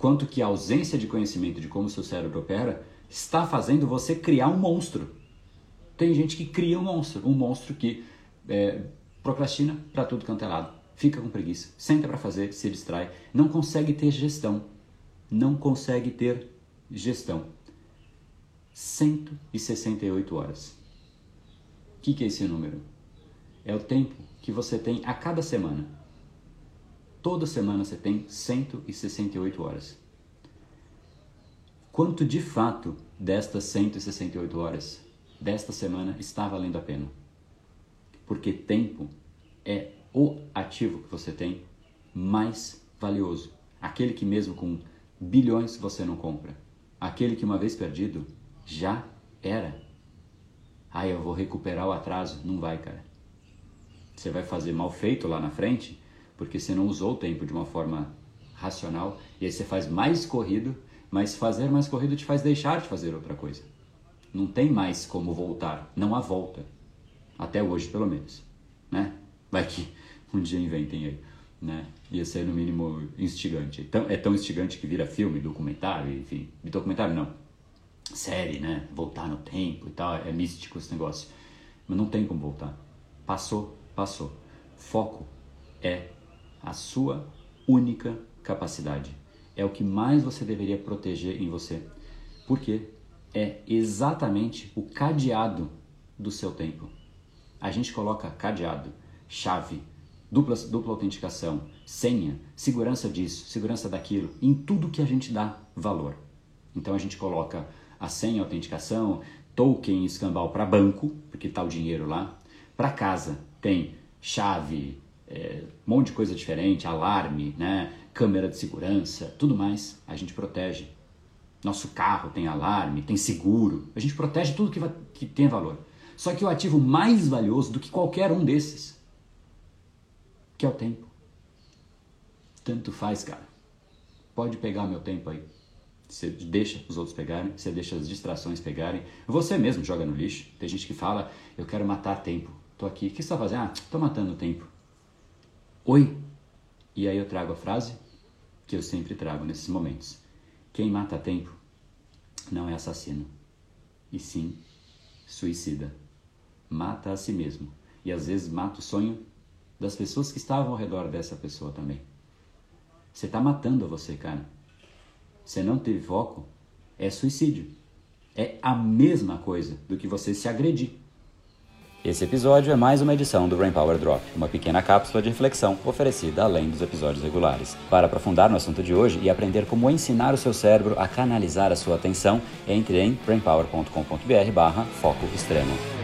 quanto que a ausência de conhecimento de como seu cérebro opera está fazendo você criar um monstro. Tem gente que cria um monstro, um monstro que é, procrastina para tudo quanto é lado, fica com preguiça, senta para fazer, se distrai, não consegue ter gestão, não consegue ter gestão. 168 horas. O que, que é esse número? É o tempo que você tem a cada semana. Toda semana você tem 168 horas. Quanto de fato destas 168 horas desta semana está valendo a pena? Porque tempo é o ativo que você tem mais valioso. Aquele que mesmo com bilhões você não compra. Aquele que uma vez perdido já era. Ah, eu vou recuperar o atraso. Não vai, cara. Você vai fazer mal feito lá na frente porque você não usou o tempo de uma forma racional e aí você faz mais corrido, mas fazer mais corrido te faz deixar de fazer outra coisa. Não tem mais como voltar, não há volta. Até hoje, pelo menos, né? Vai que um dia inventem aí, né? Ia ser no mínimo instigante. Então, é tão instigante que vira filme, documentário, enfim, documentário não, série, né? Voltar no tempo e tal, é místico esse negócio. Mas não tem como voltar. Passou, passou. Foco é a sua única capacidade. É o que mais você deveria proteger em você. Porque é exatamente o cadeado do seu tempo. A gente coloca cadeado, chave, dupla, dupla autenticação, senha, segurança disso, segurança daquilo, em tudo que a gente dá valor. Então a gente coloca a senha, a autenticação, token escambau para banco, porque está o dinheiro lá. Para casa tem chave, é, um monte de coisa diferente, alarme, né, câmera de segurança, tudo mais. A gente protege. Nosso carro tem alarme, tem seguro. A gente protege tudo que, vai, que tem valor. Só que o ativo mais valioso do que qualquer um desses, que é o tempo. Tanto faz, cara. Pode pegar meu tempo aí. Você deixa os outros pegarem, você deixa as distrações pegarem. Você mesmo joga no lixo. Tem gente que fala, eu quero matar tempo. Tô aqui. O que você está fazendo? Ah, tô matando tempo. Oi? E aí eu trago a frase que eu sempre trago nesses momentos. Quem mata tempo não é assassino, e sim suicida. Mata a si mesmo. E às vezes mata o sonho das pessoas que estavam ao redor dessa pessoa também. Você está matando você, cara você não teve foco, é suicídio. É a mesma coisa do que você se agredir. Esse episódio é mais uma edição do Brain Power Drop, uma pequena cápsula de reflexão oferecida além dos episódios regulares. Para aprofundar no assunto de hoje e aprender como ensinar o seu cérebro a canalizar a sua atenção, entre em brainpower.com.br/foco extremo.